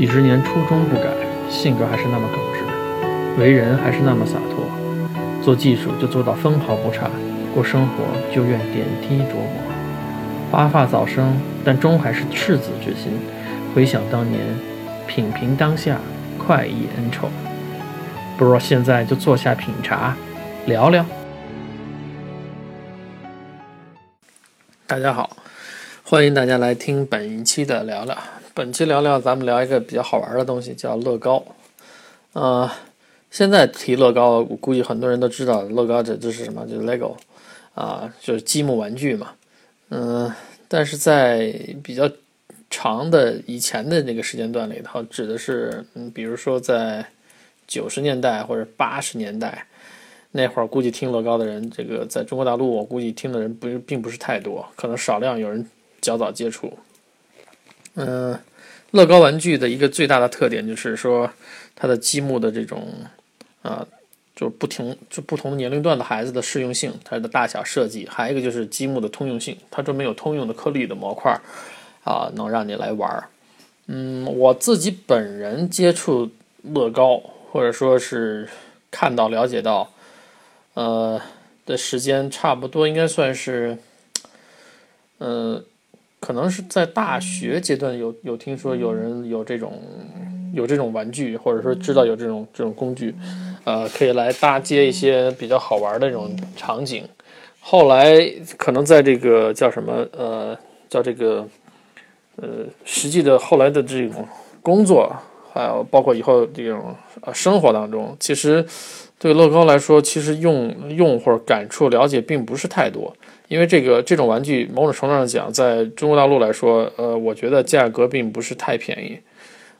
几十年初衷不改，性格还是那么耿直，为人还是那么洒脱。做技术就做到分毫不差，过生活就愿点滴琢磨。发发早生，但终还是赤子之心。回想当年，品评当下，快意恩仇。不如现在就坐下品茶，聊聊。大家好，欢迎大家来听本期的聊聊。本期聊聊，咱们聊一个比较好玩的东西，叫乐高。呃，现在提乐高，我估计很多人都知道，乐高这这是什么？就是 LEGO 啊，就是积木玩具嘛。嗯，但是在比较长的以前的那个时间段里头，指的是，嗯，比如说在九十年代或者八十年代那会儿，估计听乐高的人，这个在中国大陆，我估计听的人不是并不是太多，可能少量有人较早接触。嗯，乐高玩具的一个最大的特点就是说，它的积木的这种啊，就不同就不同年龄段的孩子的适用性，它的大小设计，还有一个就是积木的通用性，它专门有通用的颗粒的模块啊，能让你来玩儿。嗯，我自己本人接触乐高，或者说是看到了解到，呃的时间差不多应该算是，呃。可能是在大学阶段有有听说有人有这种有这种玩具，或者说知道有这种这种工具，呃，可以来搭接一些比较好玩的这种场景。后来可能在这个叫什么呃叫这个呃实际的后来的这种工作，还有包括以后这种呃生活当中，其实对乐高来说，其实用用或者感触了解并不是太多。因为这个这种玩具，某种程度上讲，在中国大陆来说，呃，我觉得价格并不是太便宜，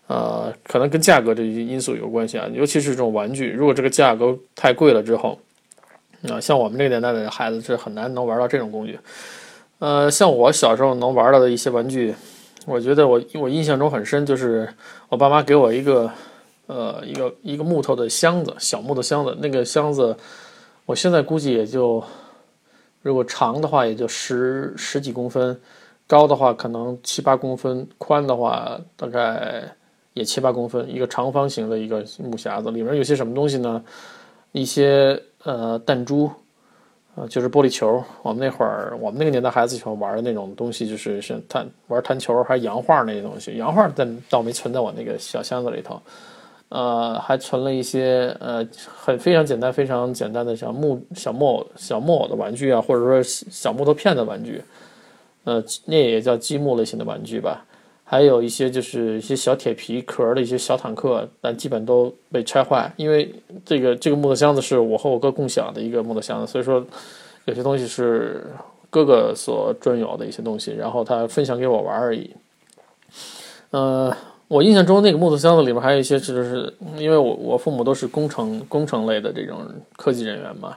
呃，可能跟价格这些因素有关系啊。尤其是这种玩具，如果这个价格太贵了之后，啊，像我们这个年代的孩子是很难能玩到这种工具。呃，像我小时候能玩到的一些玩具，我觉得我我印象中很深，就是我爸妈给我一个，呃，一个一个木头的箱子，小木头箱子，那个箱子，我现在估计也就。如果长的话也就十十几公分，高的话可能七八公分，宽的话大概也七八公分，一个长方形的一个木匣子，里面有些什么东西呢？一些呃弹珠，呃就是玻璃球。我们那会儿，我们那个年代孩子喜欢玩的那种东西，就是是弹玩弹球，还洋画那些东西。洋画但倒没存在我那个小箱子里头。呃，还存了一些呃，很非常简单、非常简单的像木小木偶、小木偶的玩具啊，或者说小木头片的玩具，呃，那也叫积木类型的玩具吧。还有一些就是一些小铁皮壳的一些小坦克，但基本都被拆坏，因为这个这个木头箱子是我和我哥共享的一个木头箱子，所以说有些东西是哥哥所专有的一些东西，然后他分享给我玩而已。呃。我印象中，那个木头箱子里面还有一些，就是因为我我父母都是工程工程类的这种科技人员嘛，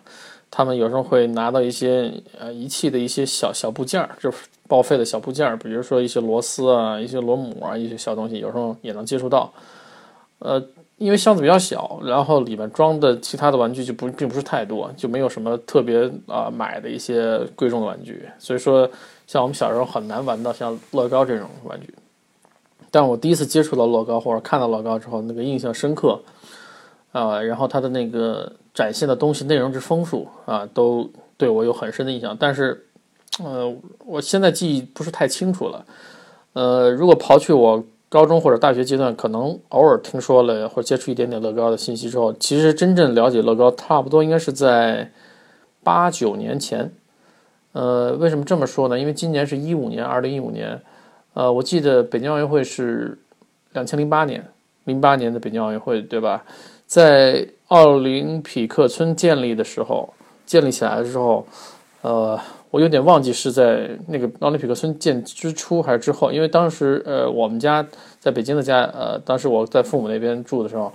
他们有时候会拿到一些呃仪器的一些小小部件儿，就是报废的小部件儿，比如说一些螺丝啊、一些螺母啊、一些小东西，有时候也能接触到。呃，因为箱子比较小，然后里面装的其他的玩具就不并不是太多，就没有什么特别啊买的一些贵重的玩具，所以说像我们小时候很难玩到像乐高这种玩具。但我第一次接触到乐高或者看到乐高之后，那个印象深刻，啊，然后它的那个展现的东西内容之丰富啊，都对我有很深的印象。但是，呃，我现在记忆不是太清楚了。呃，如果刨去我高中或者大学阶段可能偶尔听说了或者接触一点点乐高的信息之后，其实真正了解乐高差不多应该是在八九年前。呃，为什么这么说呢？因为今年是一五年，二零一五年。呃，我记得北京奥运会是两千零八年，零八年的北京奥运会，对吧？在奥林匹克村建立的时候，建立起来的时候，呃，我有点忘记是在那个奥林匹克村建之初还是之后，因为当时呃，我们家在北京的家，呃，当时我在父母那边住的时候，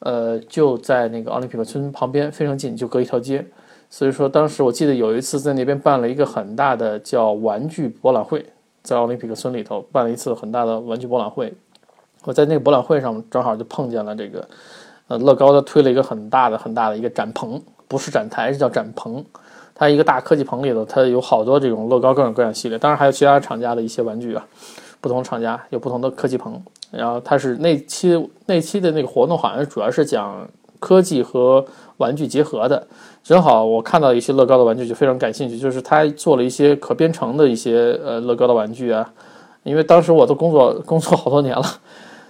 呃，就在那个奥林匹克村旁边，非常近，就隔一条街，所以说当时我记得有一次在那边办了一个很大的叫玩具博览会。在奥林匹克村里头办了一次很大的玩具博览会，我在那个博览会上正好就碰见了这个，呃，乐高的推了一个很大的很大的一个展棚，不是展台，是叫展棚。它一个大科技棚里头，它有好多这种乐高各种各样系列，当然还有其他厂家的一些玩具啊，不同厂家有不同的科技棚。然后它是那期那期的那个活动好像主要是讲科技和玩具结合的。正好我看到一些乐高的玩具就非常感兴趣，就是他做了一些可编程的一些呃乐高的玩具啊。因为当时我都工作 工作好多年了，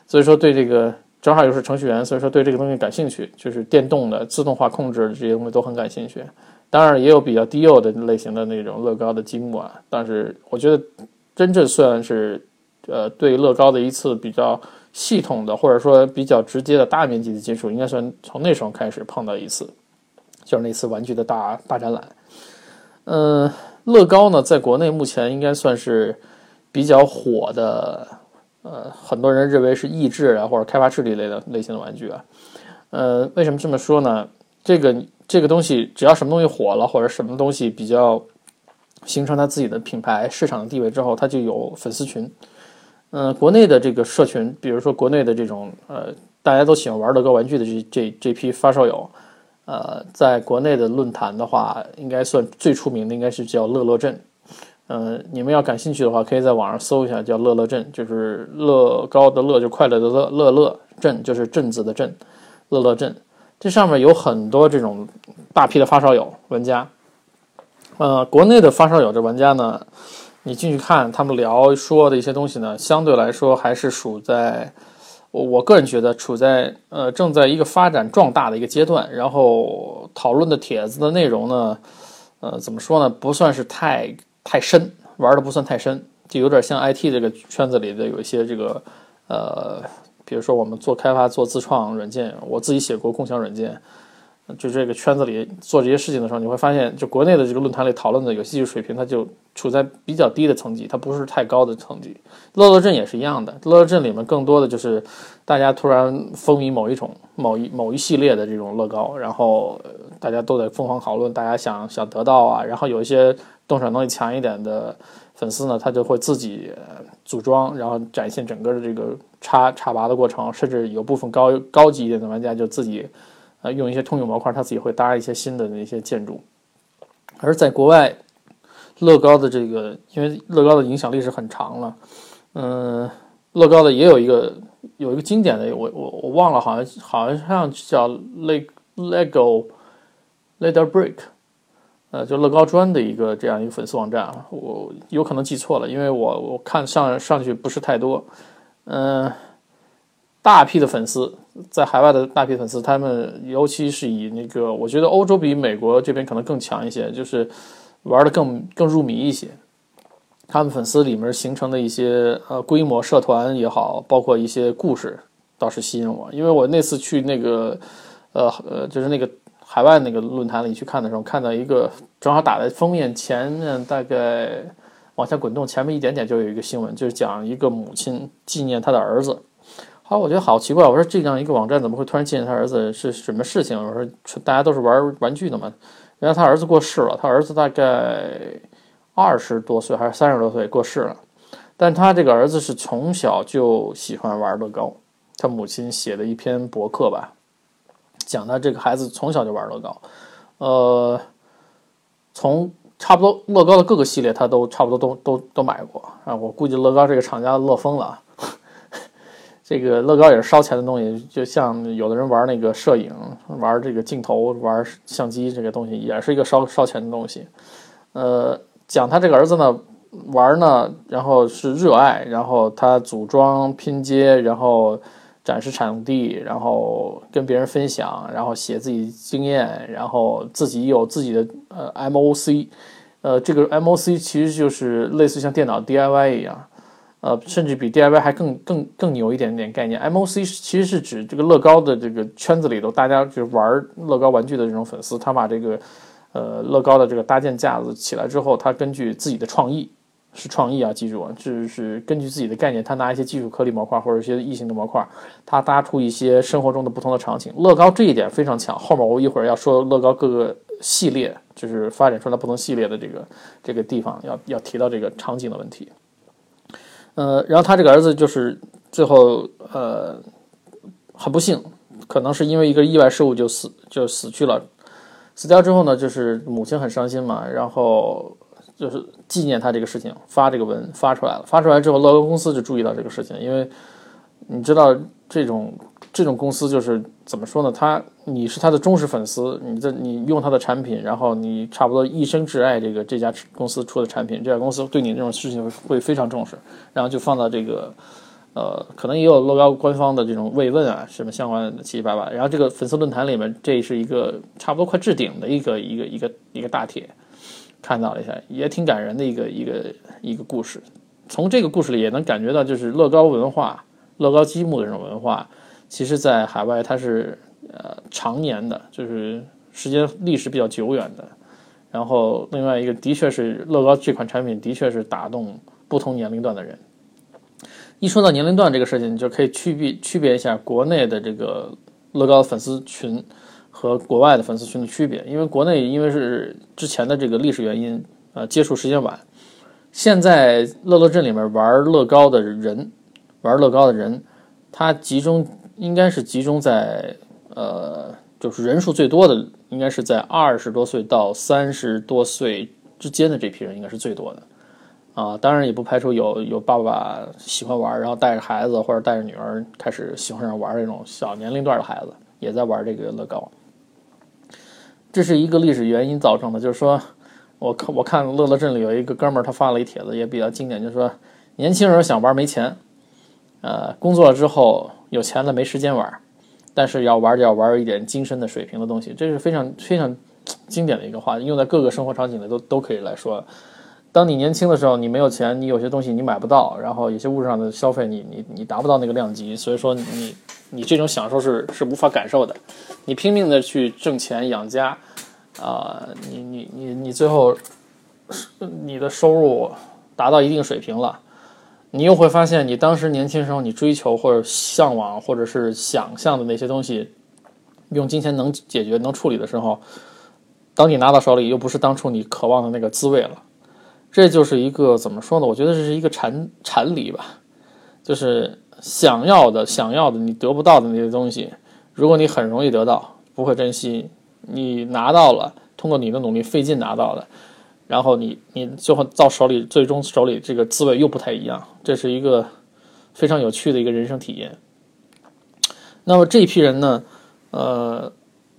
所以说对这个正好又是程序员，所以说对这个东西感兴趣，就是电动的自动化控制这些东西都很感兴趣。当然也有比较低幼的类型的那种乐高的积木啊，但是我觉得真正算是呃对乐高的一次比较系统的或者说比较直接的大面积的接触，应该算从那时候开始碰到一次。就是那次玩具的大大展览，嗯，乐高呢，在国内目前应该算是比较火的，呃，很多人认为是益智啊或者开发智力类的类型的玩具啊，呃，为什么这么说呢？这个这个东西只要什么东西火了，或者什么东西比较形成它自己的品牌市场的地位之后，它就有粉丝群。嗯，国内的这个社群，比如说国内的这种呃，大家都喜欢玩乐高玩具的这这这批发烧友。呃，在国内的论坛的话，应该算最出名的，应该是叫乐乐镇。呃，你们要感兴趣的话，可以在网上搜一下，叫乐乐镇，就是乐高的乐，就快乐的乐，乐乐镇就是镇子的镇，乐乐镇。这上面有很多这种大批的发烧友玩家。呃，国内的发烧友这玩家呢，你进去看他们聊说的一些东西呢，相对来说还是属在。我我个人觉得处在呃正在一个发展壮大的一个阶段，然后讨论的帖子的内容呢，呃怎么说呢，不算是太太深，玩的不算太深，就有点像 IT 这个圈子里的有一些这个呃，比如说我们做开发做自创软件，我自己写过共享软件。就这个圈子里做这些事情的时候，你会发现，就国内的这个论坛里讨论的游戏技术水平，它就处在比较低的层级，它不是太高的层级。乐乐镇也是一样的，乐乐镇里面更多的就是大家突然风靡某一种、某一某一系列的这种乐高，然后大家都在疯狂讨论，大家想想得到啊，然后有一些动手能力强一点的粉丝呢，他就会自己组装，然后展现整个的这个插插拔的过程，甚至有部分高高级一点的玩家就自己。啊，用一些通用模块，它自己会搭一些新的那些建筑。而在国外，乐高的这个，因为乐高的影响力是很长了，嗯，乐高的也有一个有一个经典的，我我我忘了，好像好像叫 Leg Lego Leather Brick，呃，就乐高砖的一个这样一个粉丝网站啊，我有可能记错了，因为我我看上上去不是太多，嗯。大批的粉丝在海外的大批粉丝，他们尤其是以那个，我觉得欧洲比美国这边可能更强一些，就是玩的更更入迷一些。他们粉丝里面形成的一些呃规模社团也好，包括一些故事，倒是吸引我。因为我那次去那个呃呃，就是那个海外那个论坛里去看的时候，看到一个正好打在封面前面，大概往下滚动，前面一点点就有一个新闻，就是讲一个母亲纪念她的儿子。啊，我觉得好奇怪。我说这样一个网站怎么会突然纪念他儿子？是什么事情？我说大家都是玩玩具的嘛。原来他儿子过世了，他儿子大概二十多岁还是三十多岁过世了。但他这个儿子是从小就喜欢玩乐高。他母亲写的一篇博客吧，讲他这个孩子从小就玩乐高。呃，从差不多乐高的各个系列他都差不多都都都买过啊。我估计乐高这个厂家乐疯了。这个乐高也是烧钱的东西，就像有的人玩那个摄影，玩这个镜头，玩相机这个东西，也是一个烧烧钱的东西。呃，讲他这个儿子呢，玩呢，然后是热爱，然后他组装拼接，然后展示场地，然后跟别人分享，然后写自己经验，然后自己有自己的呃 MOC，呃，这个 MOC 其实就是类似像电脑 DIY 一样。呃，甚至比 DIY 还更更更牛一点点概念。MOC 其实是指这个乐高的这个圈子里头，大家就是玩乐高玩具的这种粉丝，他把这个呃乐高的这个搭建架子起来之后，他根据自己的创意，是创意啊，记住啊，就是根据自己的概念，他拿一些技术颗粒模块或者一些异形的模块，他搭出一些生活中的不同的场景。乐高这一点非常强，后面我一会儿要说乐高各个系列，就是发展出来不同系列的这个这个地方，要要提到这个场景的问题。呃，然后他这个儿子就是最后呃很不幸，可能是因为一个意外事故就死就死去了。死掉之后呢，就是母亲很伤心嘛，然后就是纪念他这个事情，发这个文发出来了。发出来之后，乐高公司就注意到这个事情，因为你知道这种这种公司就是怎么说呢？他你是他的忠实粉丝，你这你用他的产品，然后你差不多一生挚爱这个这家公司出的产品，这家公司对你这种事情会非常重视，然后就放到这个。呃，可能也有乐高官方的这种慰问啊，什么相关的七七八八。然后这个粉丝论坛里面，这是一个差不多快置顶的一个一个一个一个大帖，看到了一下，也挺感人的一个一个一个故事。从这个故事里也能感觉到，就是乐高文化、乐高积木的这种文化，其实在海外它是呃常年的，就是时间历史比较久远的。然后另外一个，的确是乐高这款产品的确是打动不同年龄段的人。一说到年龄段这个事情，你就可以区别区别一下国内的这个乐高粉丝群和国外的粉丝群的区别。因为国内因为是之前的这个历史原因，呃，接触时间晚，现在乐乐镇里面玩乐高的人，玩乐高的人，他集中应该是集中在呃，就是人数最多的，应该是在二十多岁到三十多岁之间的这批人，应该是最多的。啊，当然也不排除有有爸爸喜欢玩，然后带着孩子或者带着女儿开始喜欢上玩这种小年龄段的孩子也在玩这个乐高。这是一个历史原因造成的，就是说，我看我看乐乐镇里有一个哥们儿，他发了一帖子，也比较经典，就是说，年轻人想玩没钱，呃，工作了之后有钱了没时间玩，但是要玩就要玩一点精神的水平的东西，这是非常非常经典的一个话，用在各个生活场景里都都可以来说。当你年轻的时候，你没有钱，你有些东西你买不到，然后有些物质上的消费，你你你达不到那个量级，所以说你你这种享受是是无法感受的。你拼命的去挣钱养家，啊，你你你你最后你的收入达到一定水平了，你又会发现你当时年轻时候你追求或者向往或者是想象的那些东西，用金钱能解决能处理的时候，当你拿到手里又不是当初你渴望的那个滋味了。这就是一个怎么说呢？我觉得这是一个禅禅理吧，就是想要的、想要的你得不到的那些东西，如果你很容易得到，不会珍惜；你拿到了，通过你的努力费劲拿到的，然后你你最后到手里，最终手里这个滋味又不太一样。这是一个非常有趣的一个人生体验。那么这一批人呢，呃。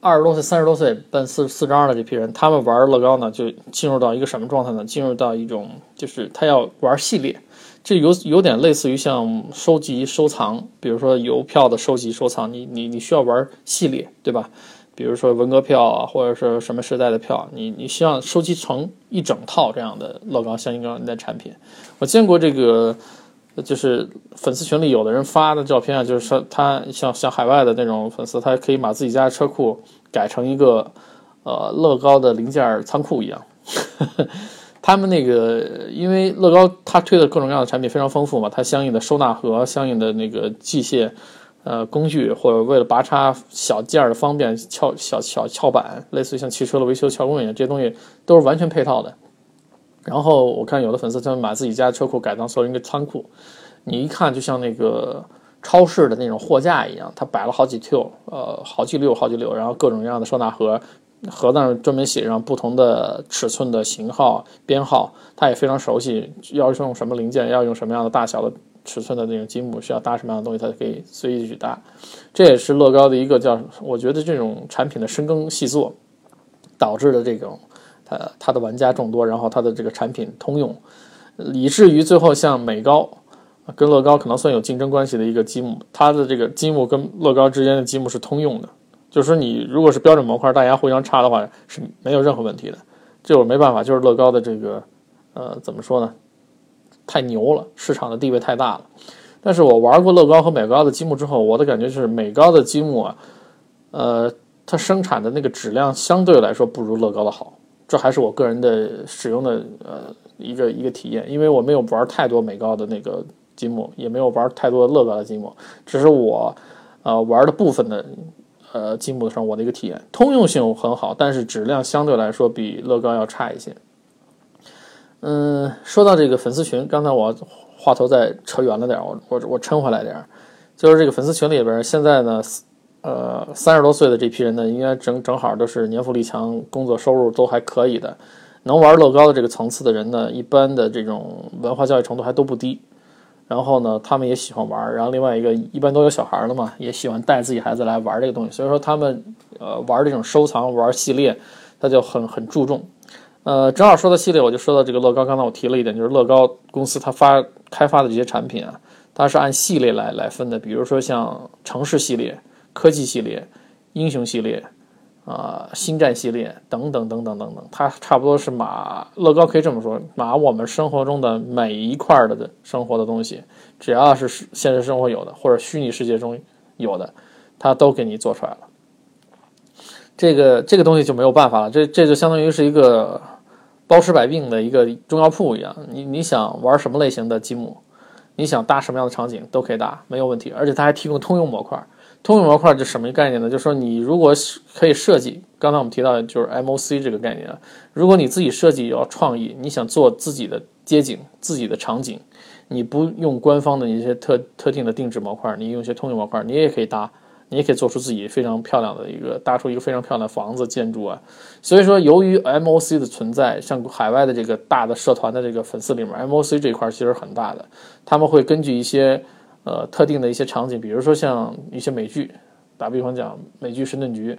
二十多岁、三十多岁奔四四十二的这批人，他们玩乐高呢，就进入到一个什么状态呢？进入到一种就是他要玩系列，这有有点类似于像收集收藏，比如说邮票的收集收藏，你你你需要玩系列，对吧？比如说文革票啊，或者是什么时代的票，你你希望收集成一整套这样的乐高相应的产品。我见过这个。就是粉丝群里有的人发的照片啊，就是说他像像海外的那种粉丝，他可以把自己家的车库改成一个呃乐高的零件仓库一样。他们那个因为乐高他推的各种各样的产品非常丰富嘛，它相应的收纳盒、相应的那个器械呃工具，或者为了拔插小件的方便撬小小撬板，类似于像汽车的维修撬棍一样，这些东西都是完全配套的。然后我看有的粉丝他们把自己家车库改造成一个仓库，你一看就像那个超市的那种货架一样，它摆了好几溜，呃，好几溜好几溜，然后各种各样的收纳盒，盒子上专门写上不同的尺寸的型号编号，他也非常熟悉，要用什么零件，要用什么样的大小的尺寸的那种积木，需要搭什么样的东西，他就可以随意去搭。这也是乐高的一个叫，我觉得这种产品的深耕细作导致的这种。呃，它的玩家众多，然后它的这个产品通用，以至于最后像美高跟乐高可能算有竞争关系的一个积木，它的这个积木跟乐高之间的积木是通用的，就是说你如果是标准模块，大家互相插的话是没有任何问题的。这我没办法，就是乐高的这个呃怎么说呢？太牛了，市场的地位太大了。但是我玩过乐高和美高的积木之后，我的感觉就是美高的积木啊，呃，它生产的那个质量相对来说不如乐高的好。这还是我个人的使用的呃一个一个体验，因为我没有玩太多美高的那个积木，也没有玩太多乐高的积木，只是我呃玩的部分的呃积木上我的一个体验，通用性很好，但是质量相对来说比乐高要差一些。嗯，说到这个粉丝群，刚才我话头再扯远了点，我我我抻回来点，就是这个粉丝群里边现在呢。呃，三十多岁的这批人呢，应该正正好都是年富力强，工作收入都还可以的，能玩乐高的这个层次的人呢，一般的这种文化教育程度还都不低。然后呢，他们也喜欢玩。然后另外一个，一般都有小孩了嘛，也喜欢带自己孩子来玩这个东西。所以说他们呃玩这种收藏玩系列，他就很很注重。呃，正好说到系列，我就说到这个乐高。刚才我提了一点，就是乐高公司它发开发的这些产品啊，它是按系列来来分的。比如说像城市系列、科技系列、英雄系列。啊，星战系列等等等等等等，它差不多是把乐高可以这么说，把我们生活中的每一块的生活的东西，只要是现实生活有的或者虚拟世界中有的，它都给你做出来了。这个这个东西就没有办法了，这这就相当于是一个包治百病的一个中药铺一样。你你想玩什么类型的积木，你想搭什么样的场景都可以搭，没有问题。而且它还提供通用模块。通用模块就什么概念呢？就是说，你如果可以设计，刚才我们提到的就是 MOC 这个概念。如果你自己设计有创意，你想做自己的街景、自己的场景，你不用官方的一些特特定的定制模块，你用一些通用模块，你也可以搭，你也可以做出自己非常漂亮的一个搭出一个非常漂亮的房子建筑啊。所以说，由于 MOC 的存在，像海外的这个大的社团的这个粉丝里面，MOC 这一块其实很大的，他们会根据一些。呃，特定的一些场景，比如说像一些美剧，打比方讲，美剧《神盾局》，《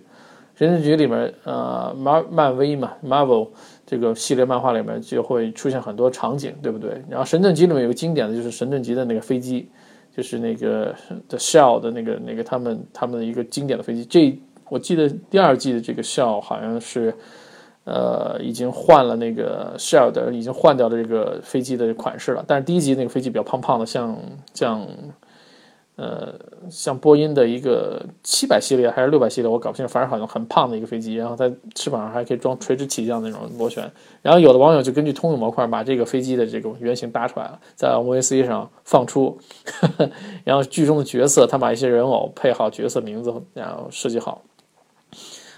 神盾局》里面，呃，漫漫威嘛，Marvel 这个系列漫画里面就会出现很多场景，对不对？然后《神盾局》里面有个经典的就是神盾局的那个飞机，就是那个 The Shell 的那个那个他们他们的一个经典的飞机。这我记得第二季的这个 Shell 好像是。呃，已经换了那个 Shell 的，已经换掉了这个飞机的款式了。但是第一集那个飞机比较胖胖的，像像呃像波音的一个七百系列还是六百系列，我搞不清楚，反正好像很胖的一个飞机，然后在翅膀上还可以装垂直起降那种螺旋。然后有的网友就根据通用模块把这个飞机的这个原型搭出来了，在 MVC 上放出，然后剧中的角色他把一些人偶配好角色名字，然后设计好。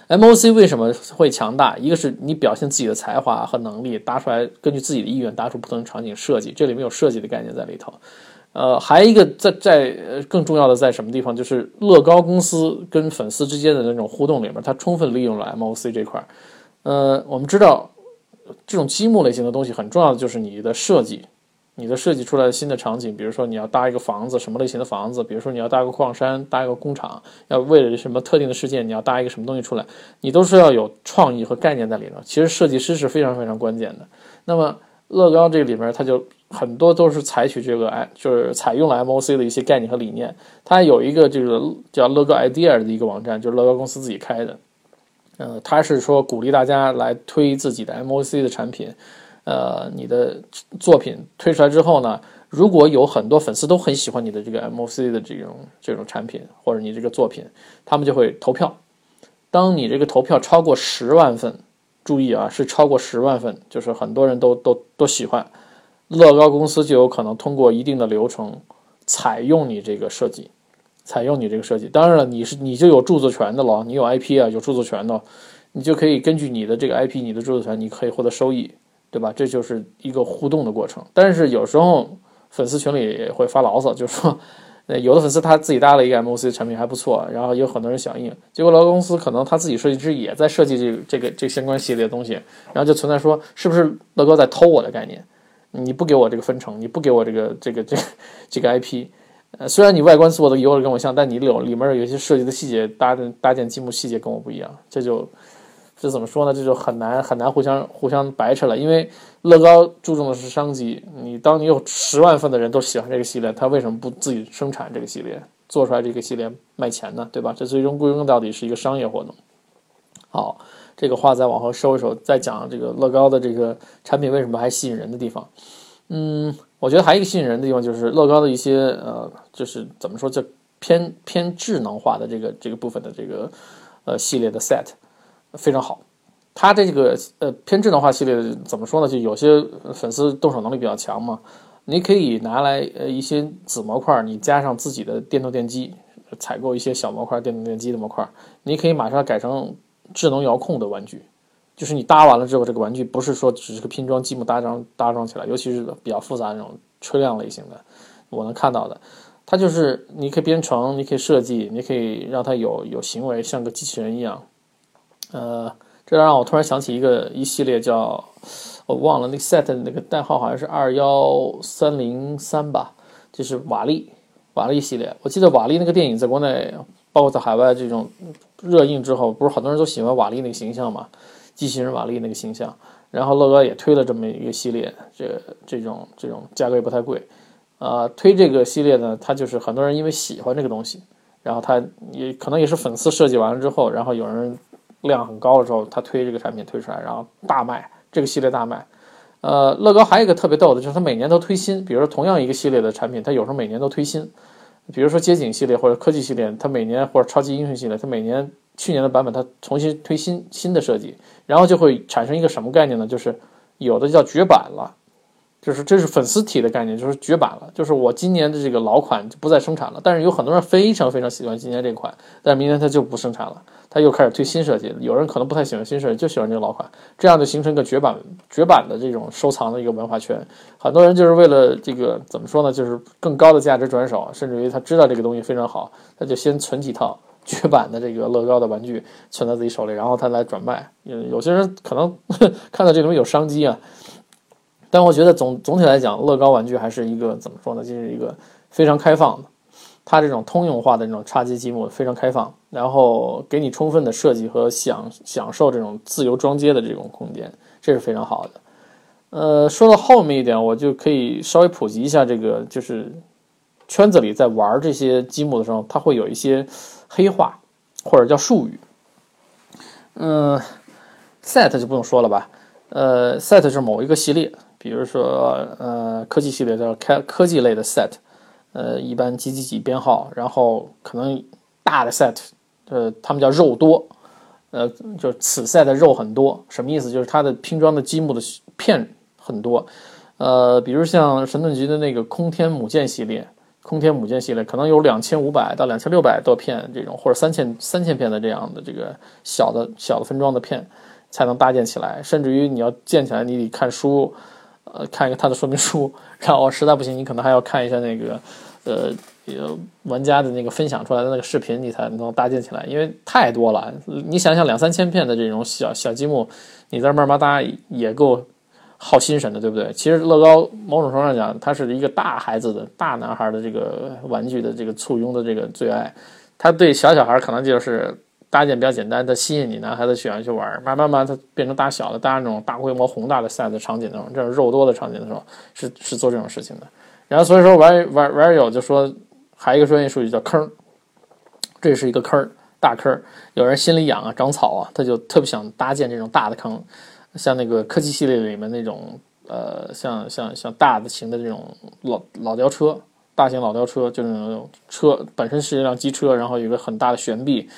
MOC 为什么会强大？一个是你表现自己的才华和能力，搭出来，根据自己的意愿搭出不同的场景设计，这里面有设计的概念在里头。呃，还一个在在呃更重要的在什么地方？就是乐高公司跟粉丝之间的那种互动里面，它充分利用了 MOC 这块儿。呃，我们知道这种积木类型的东西很重要的就是你的设计。你的设计出来的新的场景，比如说你要搭一个房子，什么类型的房子？比如说你要搭个矿山，搭一个工厂，要为了什么特定的事件，你要搭一个什么东西出来？你都是要有创意和概念在里头。其实设计师是非常非常关键的。那么乐高这里面，它就很多都是采取这个哎，就是采用了 MOC 的一些概念和理念。它有一个这个叫乐高 idea 的一个网站，就是乐高公司自己开的。呃，它是说鼓励大家来推自己的 MOC 的产品。呃，你的作品推出来之后呢，如果有很多粉丝都很喜欢你的这个 MOC 的这种这种产品或者你这个作品，他们就会投票。当你这个投票超过十万份，注意啊，是超过十万份，就是很多人都都都喜欢，乐高公司就有可能通过一定的流程采用你这个设计，采用你这个设计。当然了，你是你就有著作权的了，你有 IP 啊，有著作权的，你就可以根据你的这个 IP，你的著作权，你可以获得收益。对吧？这就是一个互动的过程。但是有时候粉丝群里也会发牢骚，就是说，有的粉丝他自己搭了一个 MOC 产品还不错，然后有很多人响应，结果乐高公司可能他自己设计师也在设计这这个这相关系列的东西，然后就存在说是不是乐高在偷我的概念？你不给我这个分成，你不给我这个这个这个这个 IP，呃，虽然你外观做的有点跟我像，但你里里面有一些设计的细节搭搭建积木细节跟我不一样，这就。这怎么说呢？这就很难很难互相互相掰扯了。因为乐高注重的是商机，你当你有十万份的人都喜欢这个系列，他为什么不自己生产这个系列，做出来这个系列卖钱呢？对吧？这最终归根到底是一个商业活动。好，这个话再往后收一收，再讲这个乐高的这个产品为什么还吸引人的地方。嗯，我觉得还有一个吸引人的地方就是乐高的一些呃，就是怎么说就偏偏智能化的这个这个部分的这个呃系列的 set。非常好，它这个呃偏智能化系列怎么说呢？就有些粉丝动手能力比较强嘛，你可以拿来呃一些子模块，你加上自己的电动电机，采购一些小模块电动电机的模块，你可以马上改成智能遥控的玩具。就是你搭完了之后，这个玩具不是说只是个拼装积木搭装搭装起来，尤其是比较复杂那种车辆类型的，我能看到的，它就是你可以编程，你可以设计，你可以让它有有行为，像个机器人一样。呃，这让我突然想起一个一系列叫，我忘了那个 set 那个代号好像是二幺三零三吧，就是瓦力，瓦力系列。我记得瓦力那个电影在国内，包括在海外这种热映之后，不是很多人都喜欢瓦力那个形象嘛？机器人瓦力那个形象。然后乐高也推了这么一个系列，这这种这种价格也不太贵。啊，推这个系列呢，它就是很多人因为喜欢这个东西，然后他也可能也是粉丝设计完了之后，然后有人量很高的时候，他推这个产品推出来，然后大卖，这个系列大卖。呃，乐高还有一个特别逗的，就是它每年都推新，比如说同样一个系列的产品，它有时候每年都推新。比如说街景系列或者科技系列，它每年或者超级英雄系列，它每年去年的版本它重新推新新的设计，然后就会产生一个什么概念呢？就是有的叫绝版了。就是这是粉丝体的概念，就是绝版了。就是我今年的这个老款就不再生产了，但是有很多人非常非常喜欢今年这款，但是明年它就不生产了，它又开始推新设计。有人可能不太喜欢新设计，就喜欢这个老款，这样就形成一个绝版绝版的这种收藏的一个文化圈。很多人就是为了这个怎么说呢？就是更高的价值转手，甚至于他知道这个东西非常好，他就先存几套绝版的这个乐高的玩具存在自己手里，然后他来转卖。嗯，有些人可能 看到这东西有商机啊。但我觉得总总体来讲，乐高玩具还是一个怎么说呢？就是一个非常开放的，它这种通用化的这种插接积木非常开放，然后给你充分的设计和享享受这种自由装接的这种空间，这是非常好的。呃，说到后面一点，我就可以稍微普及一下这个，就是圈子里在玩这些积木的时候，它会有一些黑话或者叫术语。嗯，set 就不用说了吧，呃，set 是某一个系列。比如说，呃，科技系列叫开科技类的 set，呃，一般几几几编号，然后可能大的 set，呃，他们叫肉多，呃，就此 set 的肉很多，什么意思？就是它的拼装的积木的片很多，呃，比如像神盾局的那个空天母舰系列，空天母舰系列可能有两千五百到两千六百多片这种，或者三千三千片的这样的这个小的小的分装的片才能搭建起来，甚至于你要建起来，你得看书。呃，看一个它的说明书，然后实在不行，你可能还要看一下那个，呃，玩家的那个分享出来的那个视频，你才能搭建起来，因为太多了。你想想，两三千片的这种小小积木，你在慢慢搭也够耗心神的，对不对？其实乐高某种程度上讲，它是一个大孩子的大男孩的这个玩具的这个簇拥的这个最爱，它对小小孩可能就是。搭建比较简单，它吸引你男孩子喜欢去玩。慢慢慢，它变成大小的，搭那种大规模宏大的赛的场景那种，这种肉多的场景的时候，是是做这种事情的。然后所以说玩玩玩友就说，还有一个专业术语叫坑，这是一个坑大坑有人心里痒啊，长草啊，他就特别想搭建这种大的坑，像那个科技系列里面那种，呃，像像像大的型的这种老老吊车，大型老吊车，就是那种车本身是一辆机车，然后有个很大的悬臂。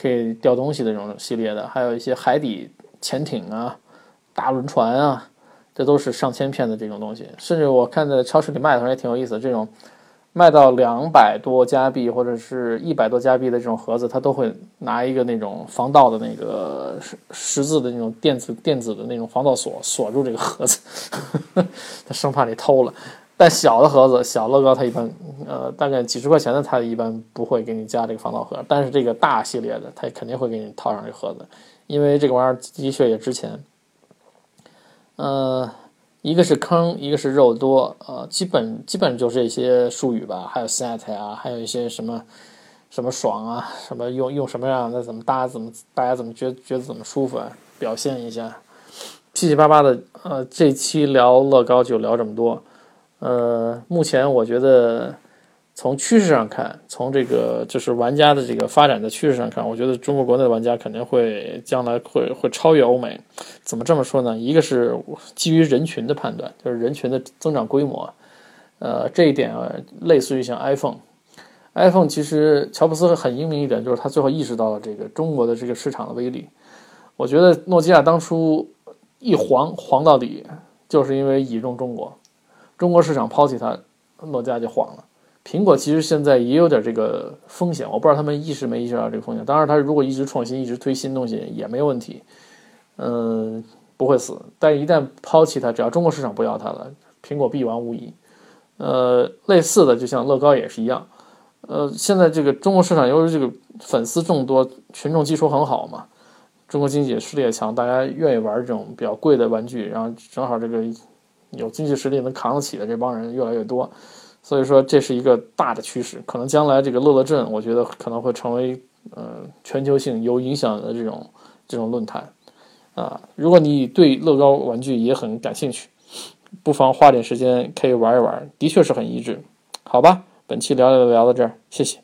可以吊东西的这种系列的，还有一些海底潜艇啊、大轮船啊，这都是上千片的这种东西。甚至我看在超市里卖的时候也挺有意思，这种卖到两百多加币或者是一百多加币的这种盒子，他都会拿一个那种防盗的那个十十字的那种电子电子的那种防盗锁锁住这个盒子，他生怕你偷了。但小的盒子，小乐高它一般，呃，大概几十块钱的，它一般不会给你加这个防盗盒。但是这个大系列的，它肯定会给你套上这盒子，因为这个玩意儿的确也值钱。呃，一个是坑，一个是肉多，呃，基本基本就是这些术语吧。还有 set 啊，还有一些什么什么爽啊，什么用用什么样的怎么搭，怎么大家怎么觉觉得怎么舒服啊，表现一下，七七八八的。呃，这期聊乐高就聊这么多。呃，目前我觉得从趋势上看，从这个就是玩家的这个发展的趋势上看，我觉得中国国内的玩家肯定会将来会会超越欧美。怎么这么说呢？一个是基于人群的判断，就是人群的增长规模。呃，这一点啊，类似于像 iPhone，iPhone 其实乔布斯很英明一点，就是他最后意识到了这个中国的这个市场的威力。我觉得诺基亚当初一黄黄到底，就是因为倚重中国。中国市场抛弃它，诺基亚就黄了。苹果其实现在也有点这个风险，我不知道他们意识没意识到这个风险。当然，它如果一直创新，一直推新东西也没问题，嗯，不会死。但一旦抛弃它，只要中国市场不要它了，苹果必亡无疑。呃，类似的就像乐高也是一样。呃，现在这个中国市场由于这个粉丝众多，群众基础很好嘛，中国经济实力也强，大家愿意玩这种比较贵的玩具，然后正好这个。有经济实力能扛得起的这帮人越来越多，所以说这是一个大的趋势，可能将来这个乐乐镇，我觉得可能会成为呃全球性有影响的这种这种论坛啊。如果你对乐高玩具也很感兴趣，不妨花点时间可以玩一玩，的确是很一致。好吧，本期聊聊聊到这儿，谢谢。